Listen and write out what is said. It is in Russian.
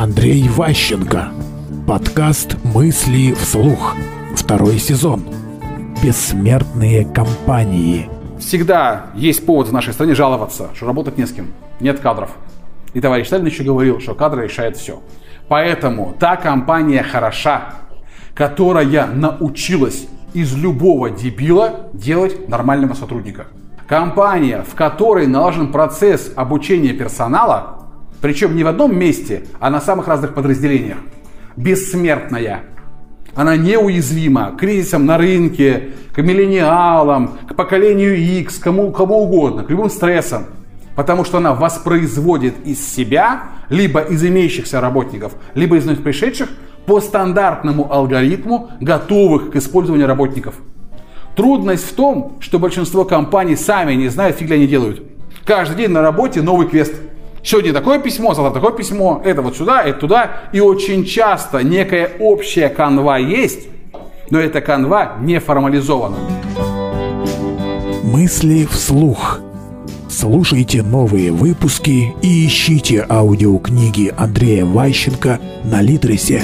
Андрей Ващенко. Подкаст «Мысли вслух». Второй сезон. Бессмертные компании. Всегда есть повод в нашей стране жаловаться, что работать не с кем, нет кадров. И товарищ Сталин еще говорил, что кадры решают все. Поэтому та компания хороша, которая научилась из любого дебила делать нормального сотрудника. Компания, в которой налажен процесс обучения персонала, причем не в одном месте, а на самых разных подразделениях, бессмертная. Она неуязвима к кризисам на рынке, к миллениалам, к поколению X, кому, кому угодно, к любым стрессам. Потому что она воспроизводит из себя, либо из имеющихся работников, либо из вновь пришедших, по стандартному алгоритму готовых к использованию работников. Трудность в том, что большинство компаний сами не знают, фиг ли они делают. Каждый день на работе новый квест. Сегодня такое письмо, завтра такое письмо, это вот сюда, это туда. И очень часто некая общая канва есть, но эта канва не формализована. Мысли вслух. Слушайте новые выпуски и ищите аудиокниги Андрея Ващенко на Литресе.